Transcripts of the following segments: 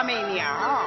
大媚娘。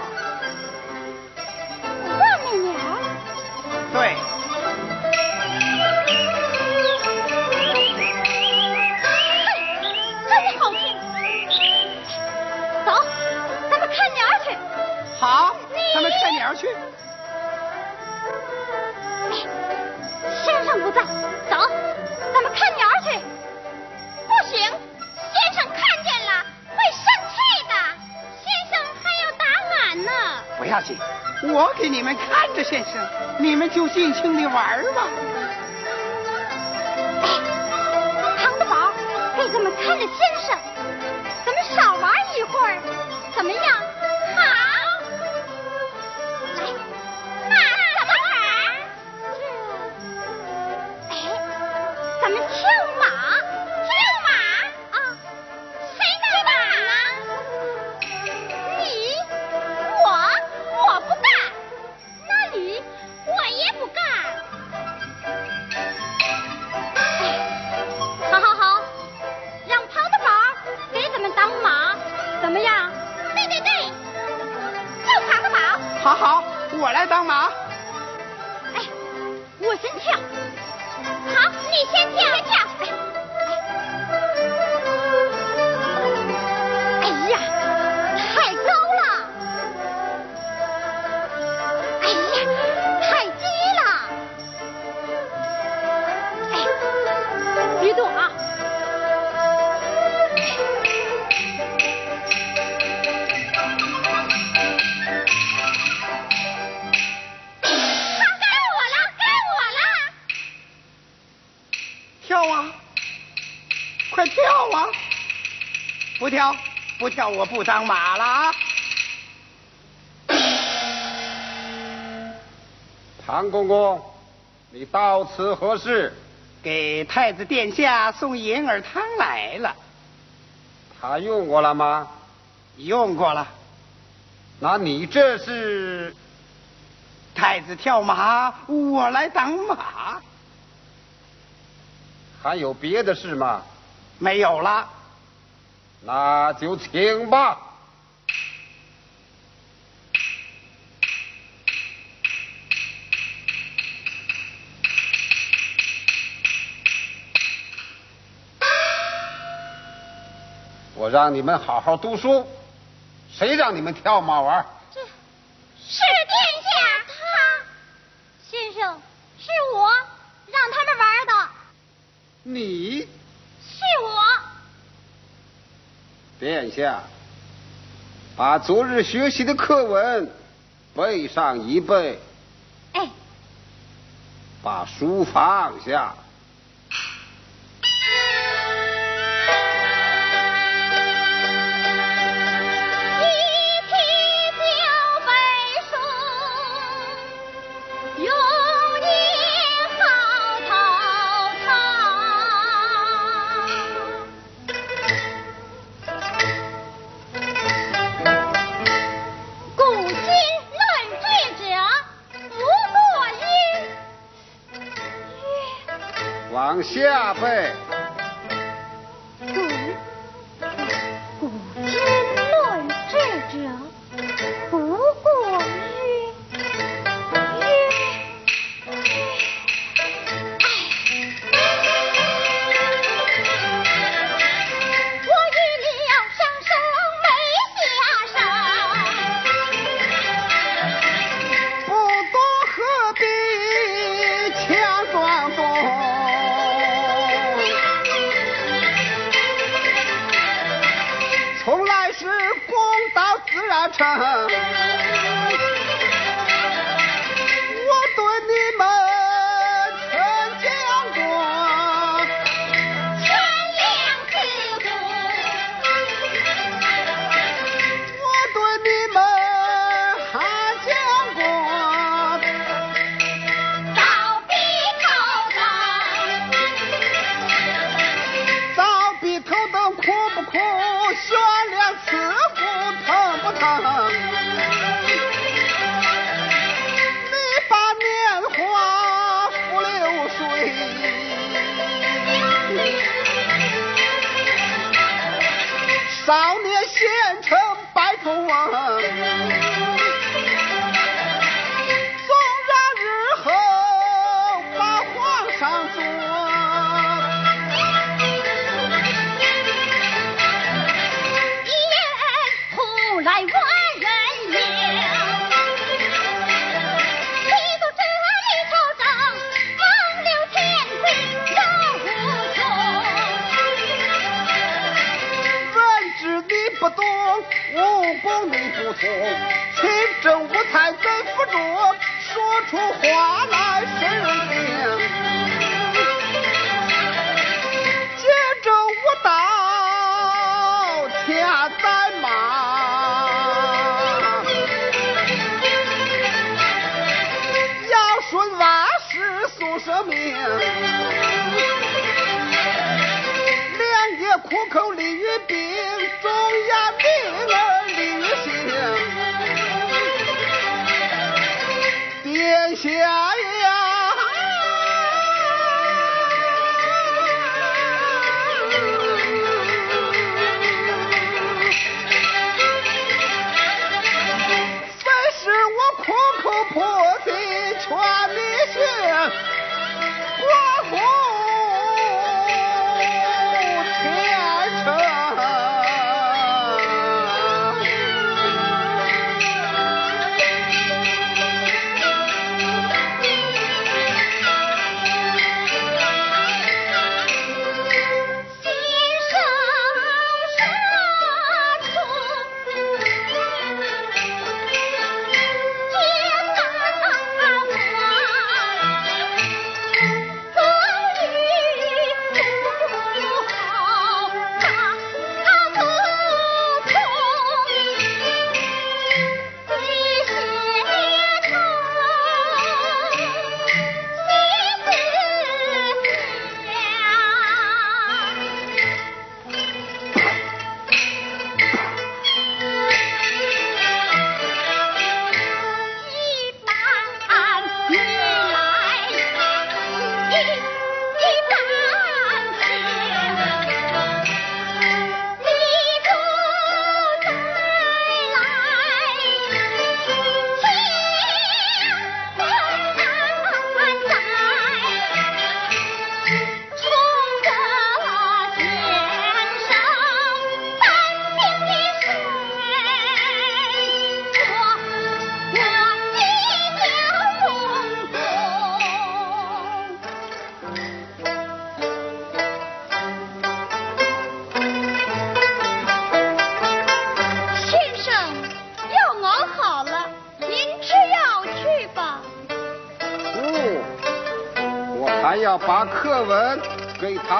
先生你们就尽情的玩吧。不跳不跳我不当马了啊。唐公公你到此何事？给太子殿下送银耳汤来了他用过了吗？用过了那你这是？太子跳马我来挡马还有别的事吗？没有了那就请吧。我让你们好好读书，谁让你们跳马玩？这是殿下。他。先生，是我让他们玩的。你。殿下，把昨日学习的课文背上一背。哎，把书放下。सा 红，亲政无才怎不住，说出话来谁人？sociais.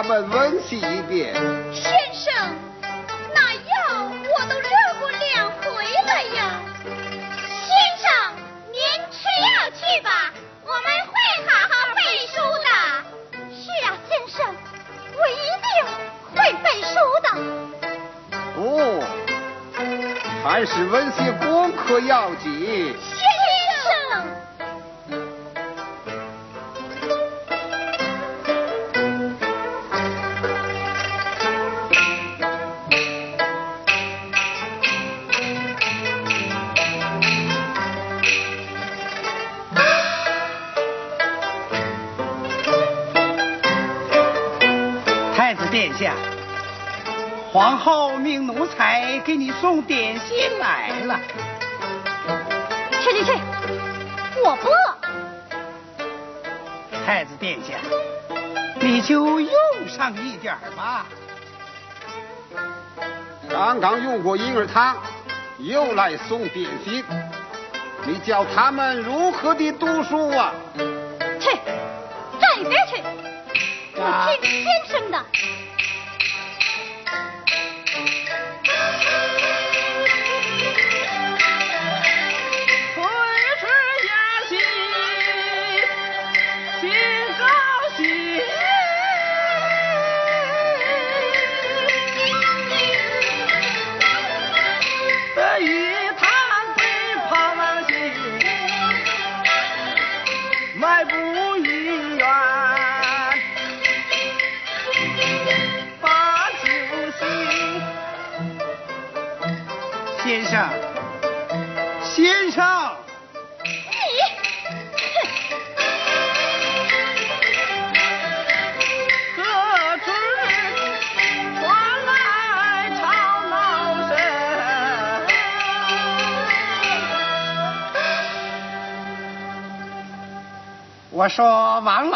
我们温习一遍。太子殿下，你就用上一点吧。刚刚用过婴儿汤，又来送点心，你教他们如何的读书啊？去，站一边去，我听天生的。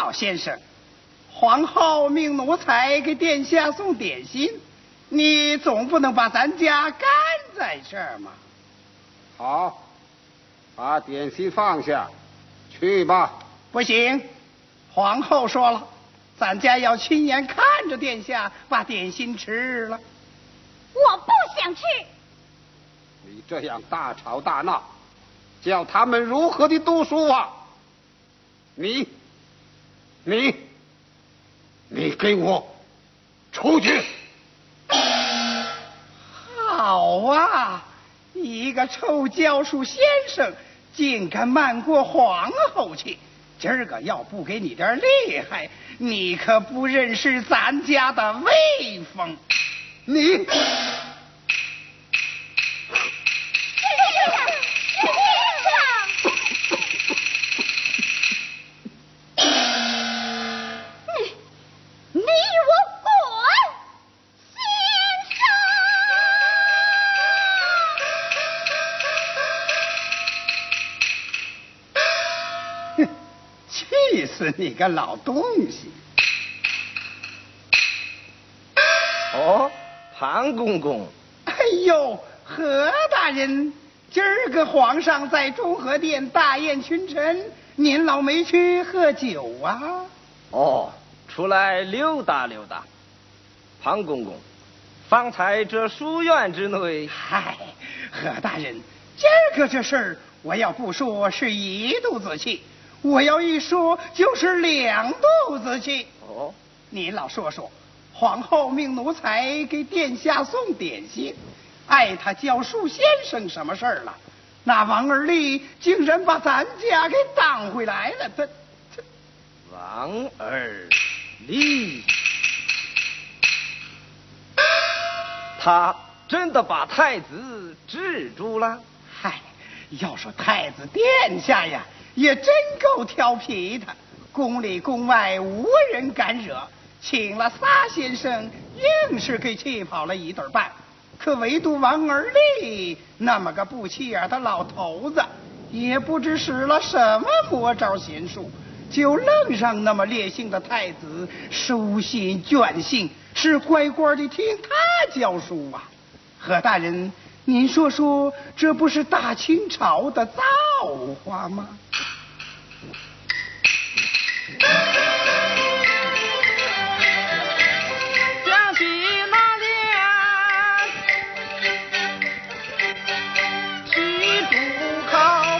老先生，皇后命奴才给殿下送点心，你总不能把咱家干在这儿嘛。好，把点心放下，去吧。不行，皇后说了，咱家要亲眼看着殿下把点心吃了。我不想吃。你这样大吵大闹，叫他们如何的读书啊？你，你，你给我出去！好啊，一个臭教书先生竟敢瞒过皇后去！今儿个要不给你点厉害，你可不认识咱家的威风。你。你个老东西！哦，庞公公。哎呦，何大人，今儿个皇上在中和殿大宴群臣，您老没去喝酒啊？哦，出来溜达溜达。庞公公，方才这书院之内……嗨，何大人，今儿个这事儿，我要不说是一肚子气。我要一说就是两肚子气。哦，你老说说，皇后命奴才给殿下送点心，碍他教书先生什么事儿了？那王二立竟然把咱家给挡回来了，他他王二立，他真的把太子制住了？嗨，要说太子殿下呀。也真够调皮的，宫里宫外无人敢惹，请了仨先生，硬是给气跑了一对半。可唯独王二立那么个不起眼的老头子，也不知使了什么魔招邪术，就愣让那么烈性的太子收心倦性，是乖乖的听他教书啊。何大人，您说说，这不是大清朝的造化吗？想起那年去主考，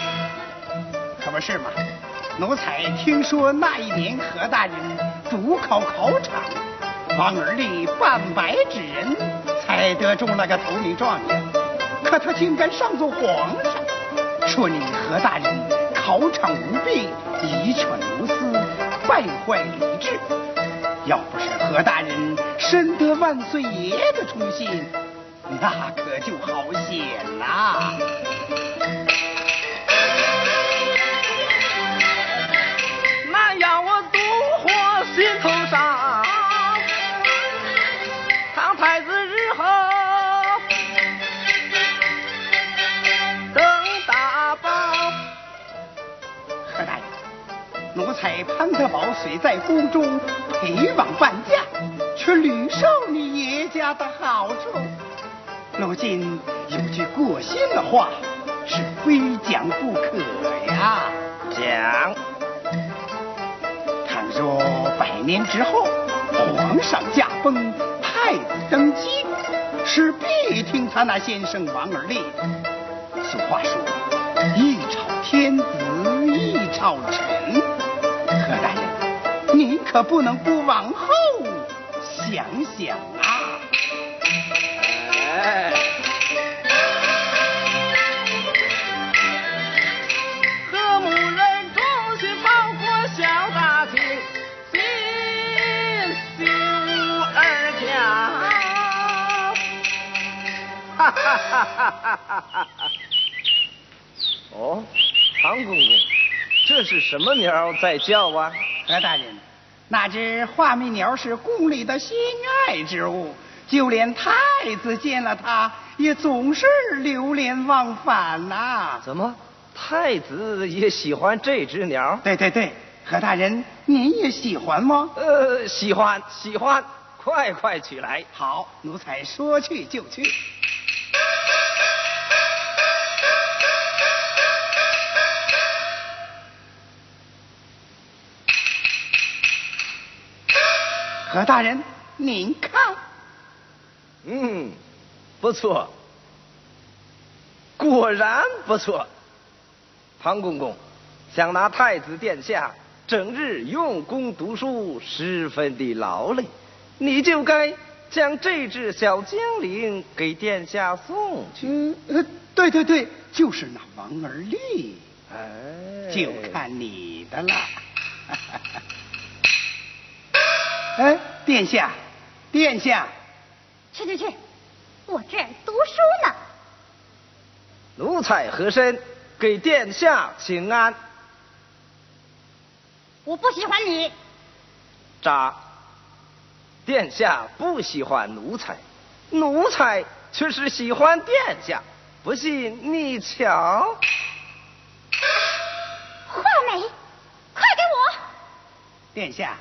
可不是嘛？奴才听说那一年何大人主考考场，王二立半百纸人才得中了个头名状元，可他竟敢上奏皇上，说你何大人考场无弊，遗权无私。败坏理智，要不是何大人深得万岁爷的宠信，那可就好险啦。那要我独活心头才潘德宝虽在宫中陪王伴驾，却屡受你爷家的好处。如今有句过心的话，是非讲不可呀。讲，倘若百年之后皇上驾崩，太子登基，是必听他那先生王而立。俗话说，一朝天子一朝臣。何大人，您可不能不往后想想啊！哈哈哈哈哈哈！哦，唐公公。这是什么鸟在叫啊？何大人，那只画眉鸟是宫里的心爱之物，就连太子见了它，也总是流连忘返呐。怎么，太子也喜欢这只鸟？对对对，何大人，您也喜欢吗？呃，喜欢喜欢，快快取来。好，奴才说去就去。何大人，您看，嗯，不错，果然不错。庞公公，想拿太子殿下整日用功读书，十分的劳累，你就该将这只小精灵给殿下送去。嗯，呃，对对对，就是那王二丽，哎，就看你的了。哎，殿下，殿下，去去去，我这儿读书呢。奴才和珅给殿下请安。我不喜欢你，渣，殿下不喜欢奴才，奴才却是喜欢殿下。不信你瞧。画眉，快给我！殿下，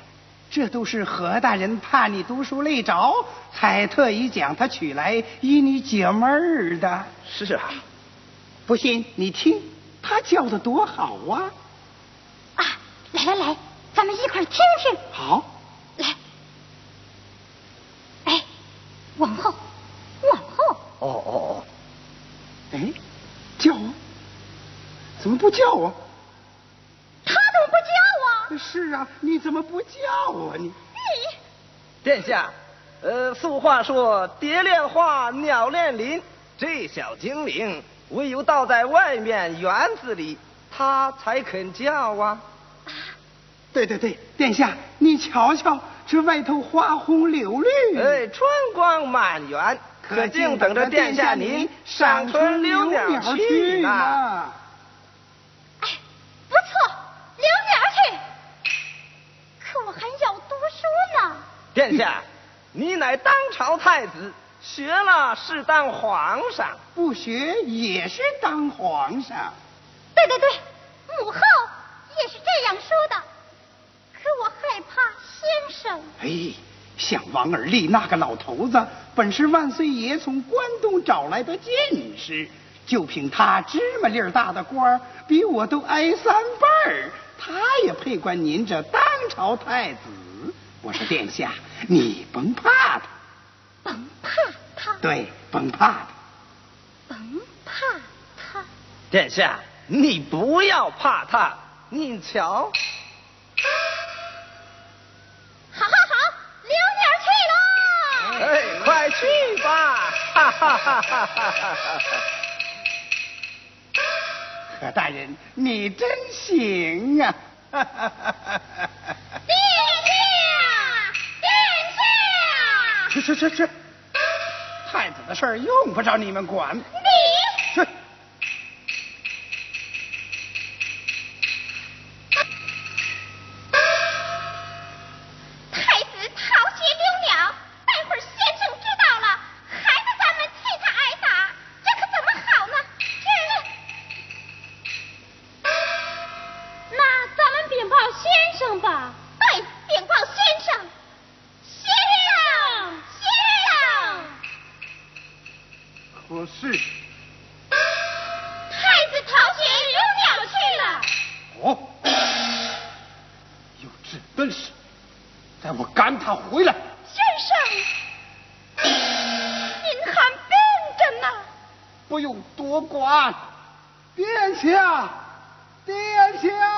这都是何大人怕你读书累着，才特意将他取来与你解闷儿的。是啊，不信你听，他教的多好啊！啊，来来来，咱们一块儿听听。好，来，哎，往后，往后，哦哦哦，哎，叫啊？怎么不叫啊？是啊，你怎么不叫我你？你殿下，呃，俗话说蝶恋花，鸟恋林，这小精灵唯有倒在外面园子里，它才肯叫啊。对对对，殿下，你瞧瞧，这外头花红柳绿，哎，春光满园，可静等着殿下您赏春留鸟去呢。哎，不错，留鸟去。可我还要读书呢。殿下，你乃当朝太子，学了是当皇上。不学也是当皇上。对对对，母后也是这样说的。可我害怕先生。哎，像王尔立那个老头子，本是万岁爷从关东找来的进士，就凭他芝麻粒儿大的官儿，比我都挨三辈儿，他也配管您这当朝太子。我说殿下，你甭怕他，甭怕他，对，甭怕他。甭怕他。殿下，你不要怕他，你瞧。好好好，留鸟去喽！哎，快去吧！哈哈哈哈哈哈！何大人，你真行啊！殿下，去去去去，太子的事儿用不着你们管。哦，有这本事，待我赶他回来。先生，您还病着呢。不用多管。殿下，殿下。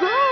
Goodbye.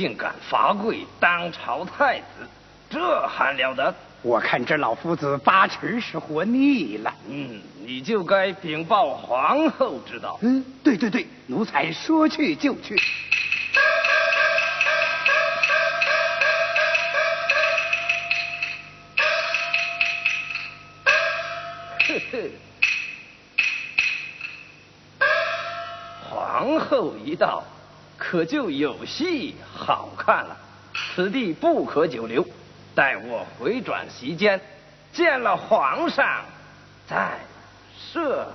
竟敢罚跪当朝太子，这还了得！我看这老夫子八成是活腻了。嗯，你就该禀报皇后知道。嗯，对对对，奴才说去就去。皇后一到，可就有戏好看了。此地不可久留，待我回转席间，见了皇上再设。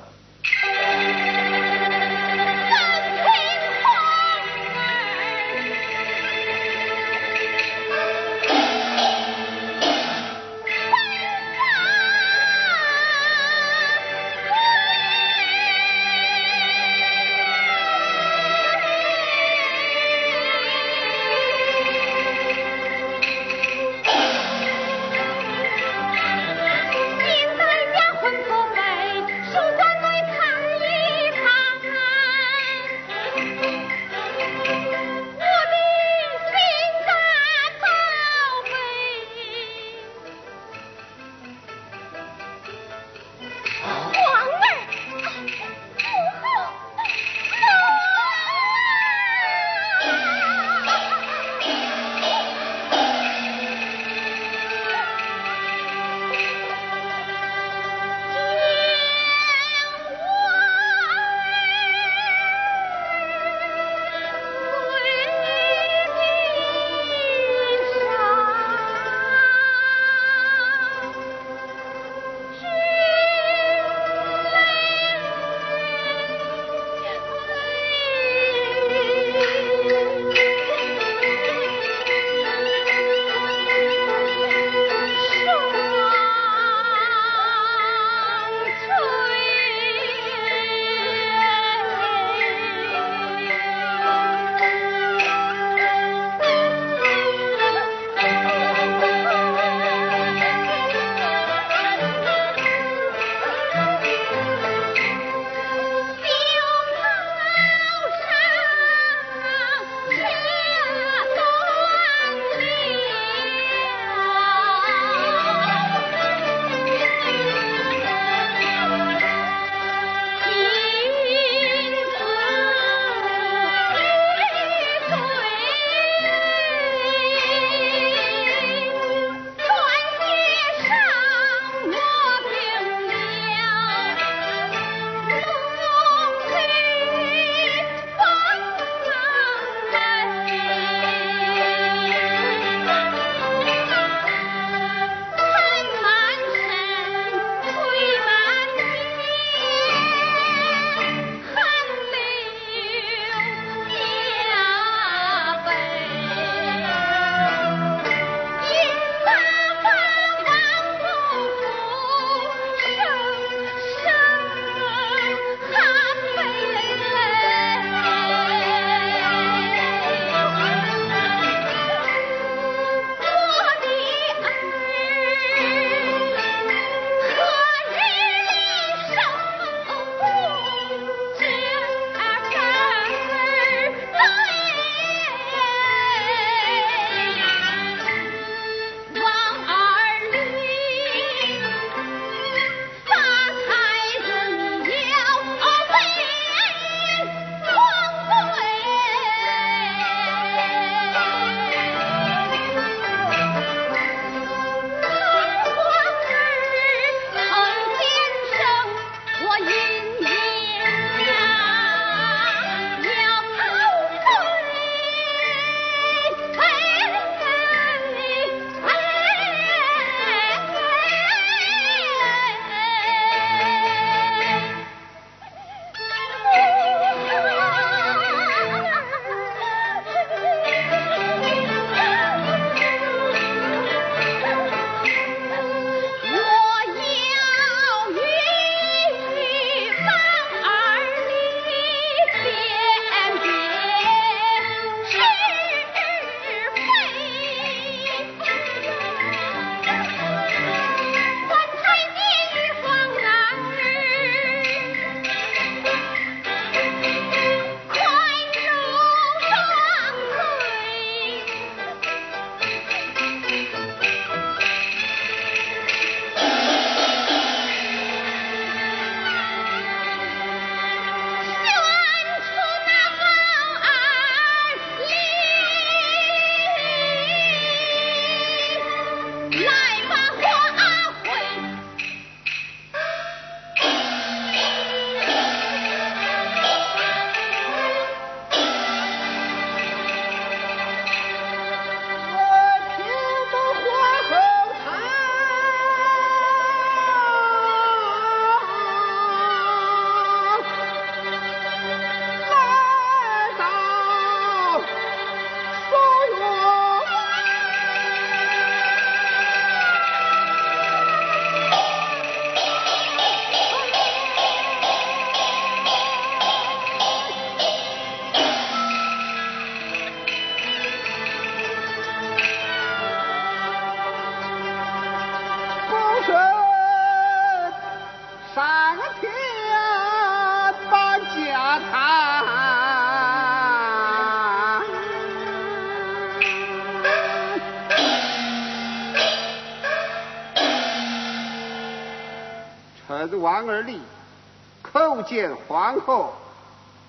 见皇后。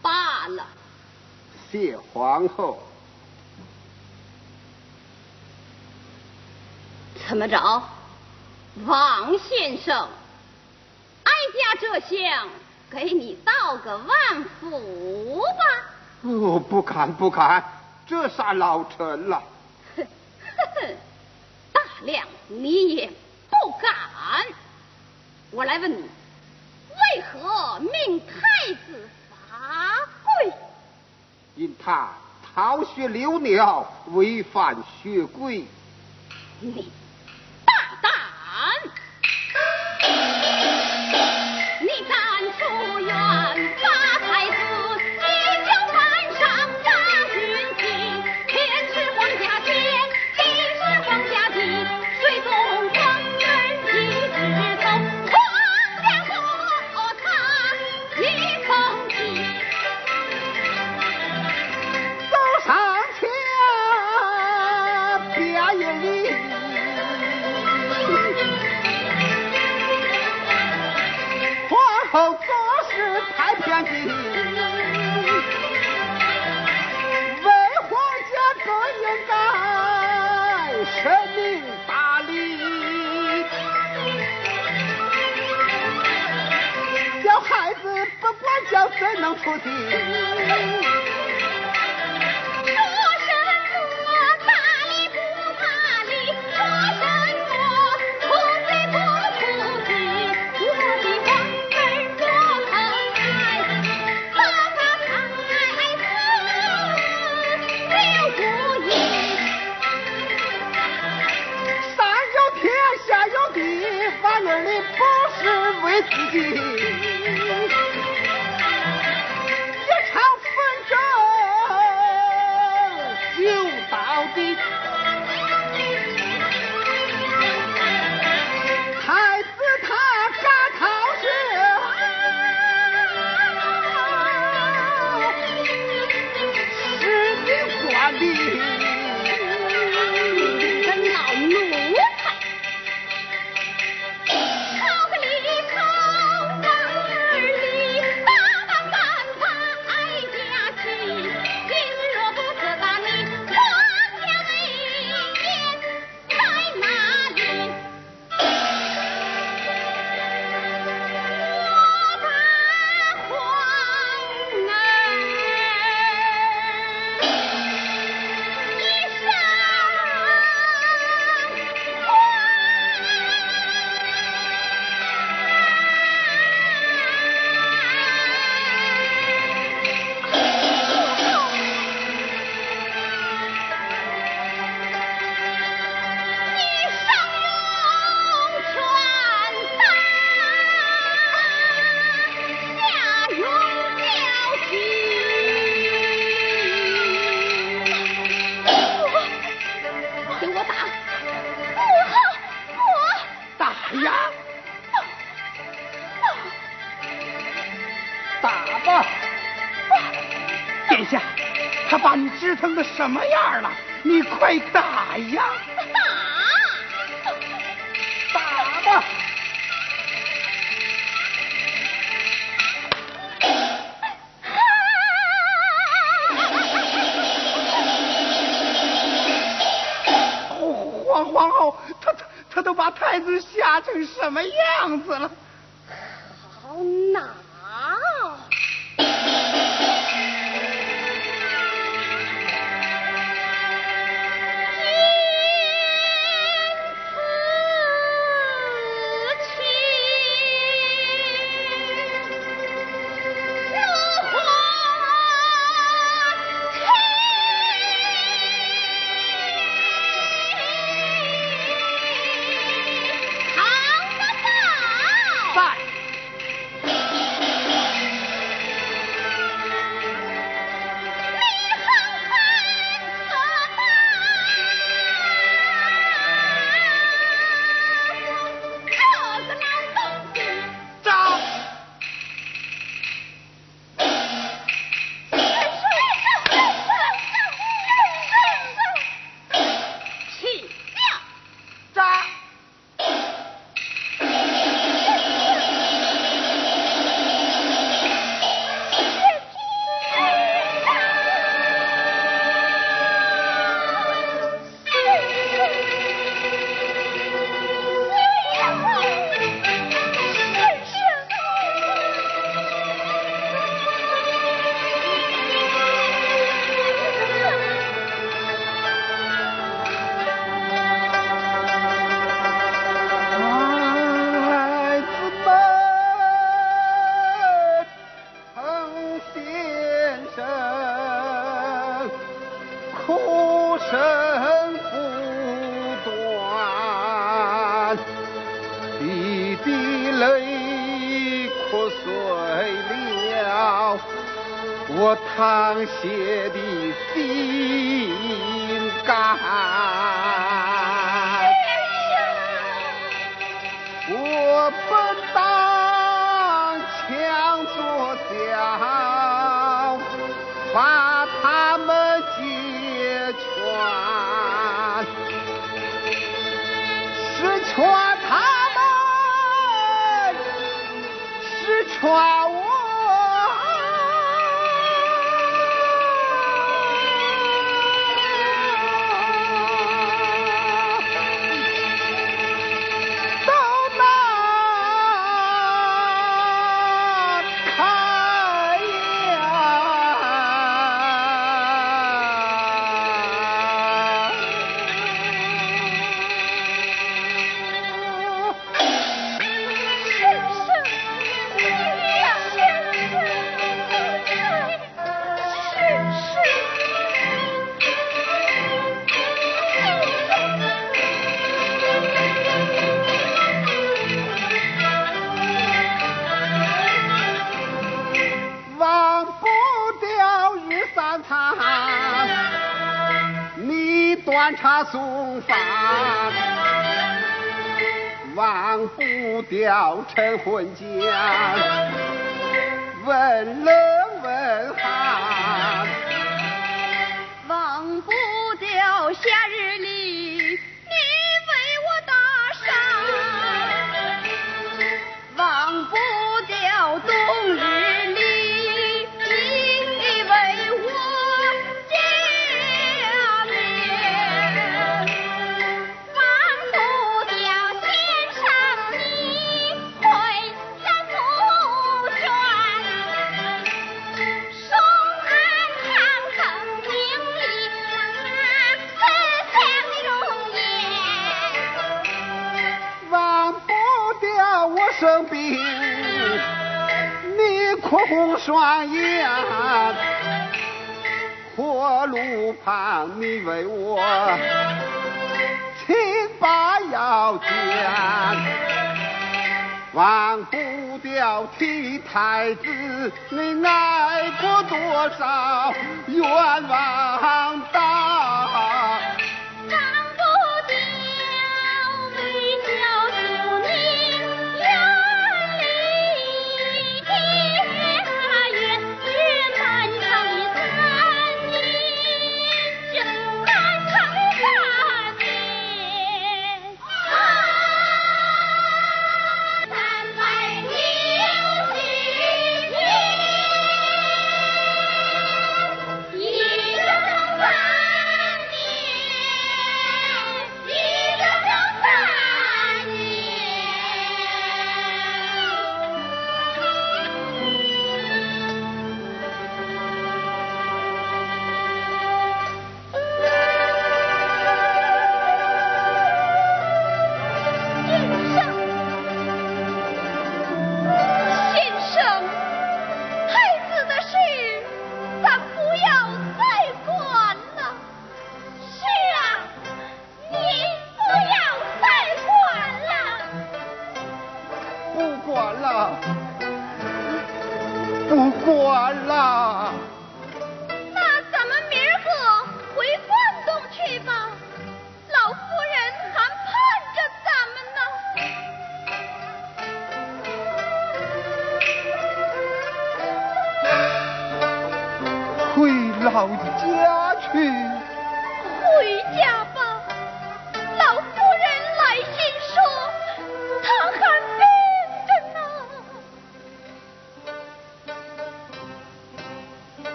罢了。谢皇后。怎么着，王先生？哀家这厢给你道个万福吧。哦，不敢不敢，这下老臣了。大亮，你也不敢。我来问你。他逃学留鸟违反学规。那什么样了？你快打呀！打，打吧！皇皇后，她她她都把太子吓成什么样？他送房，忘不掉陈魂江，问了。哭红双眼，火炉旁你为我亲把腰间，忘不掉替太子你挨过多少冤枉刀。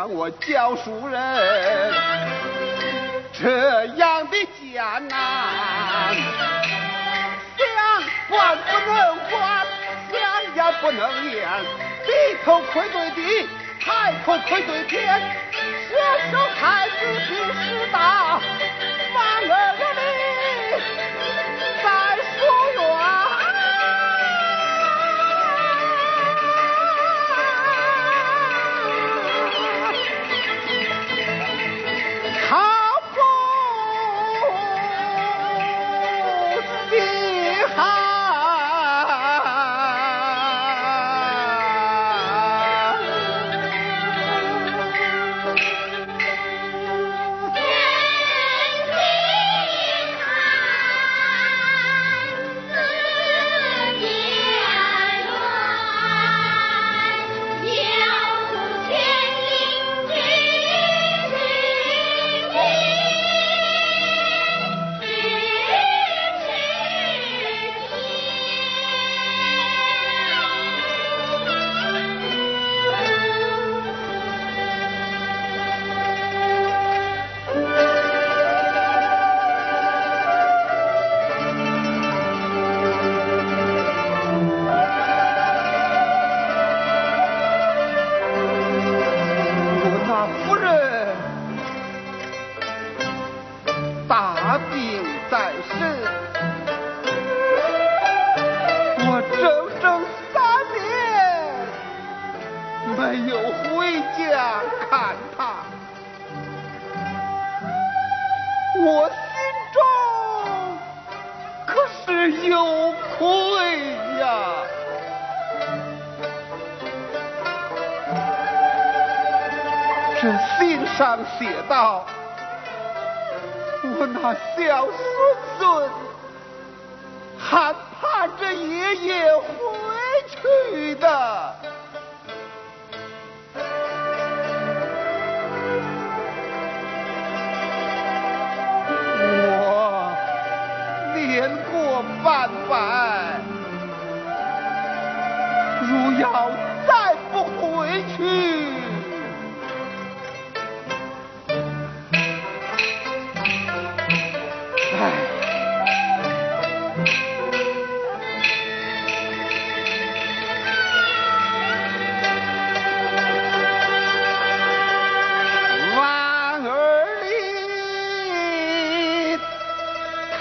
让我教书人，这样的艰难，想管不能管，想言不能言，低头愧对地，抬头愧对天，学手孩子天之大。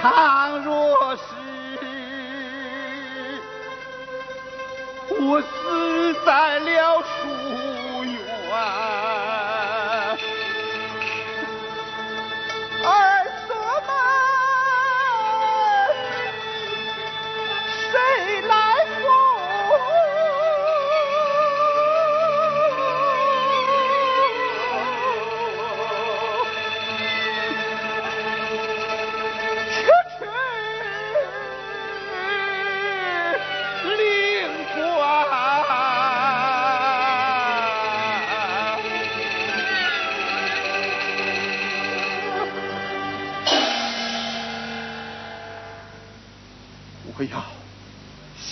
倘若是我死在了蜀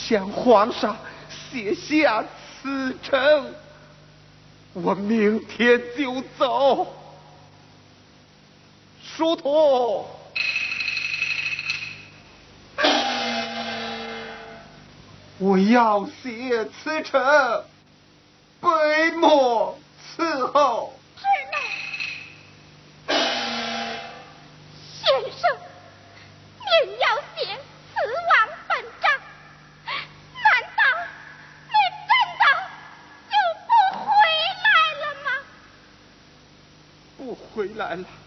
向皇上写下辞呈，我明天就走。书童，我要写辞呈，北漠伺候。الحق.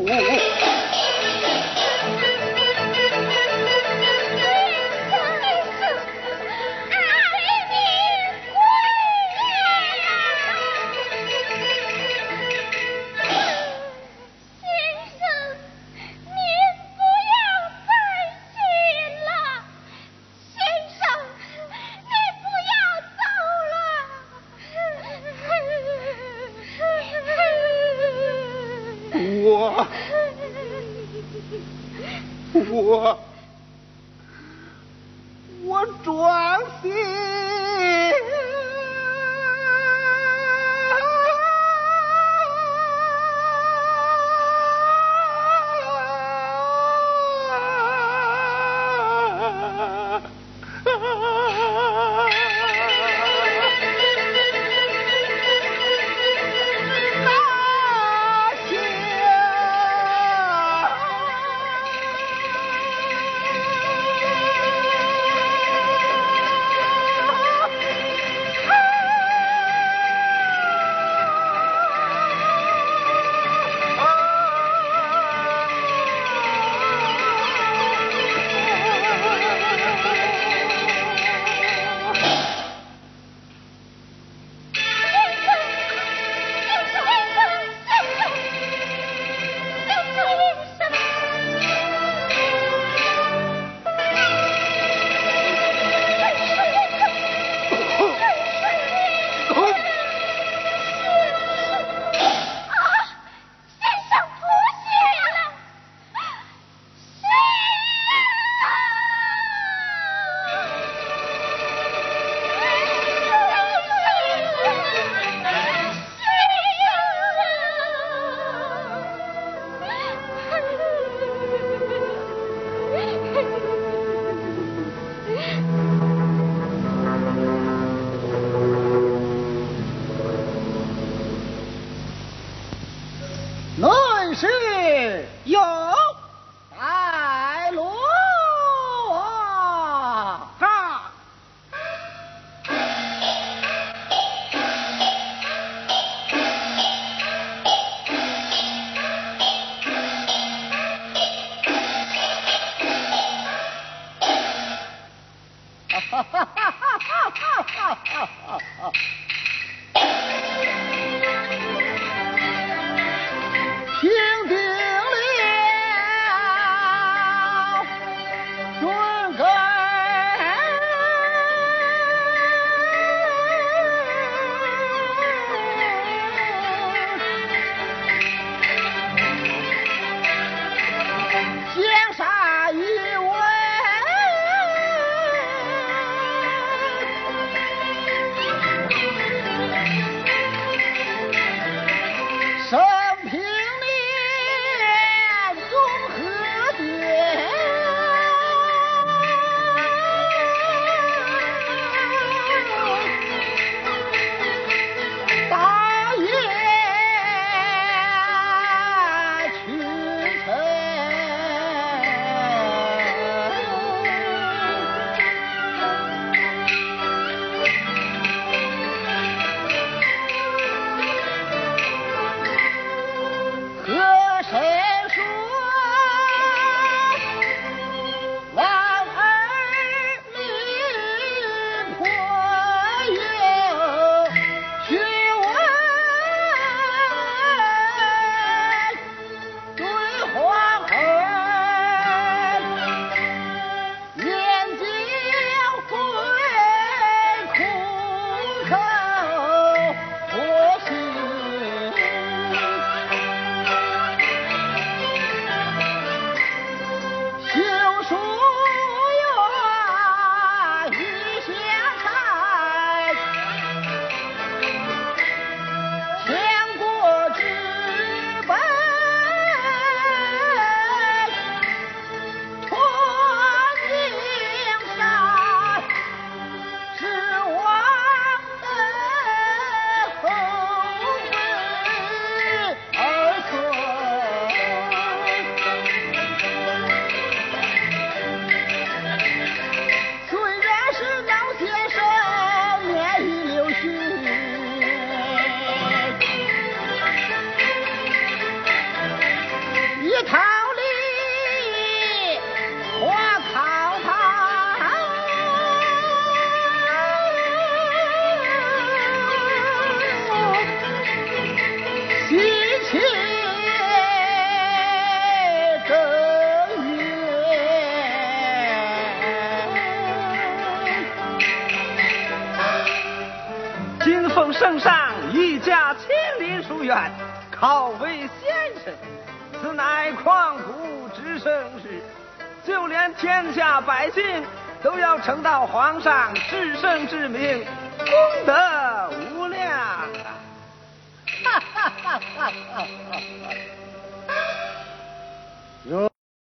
whoa, whoa.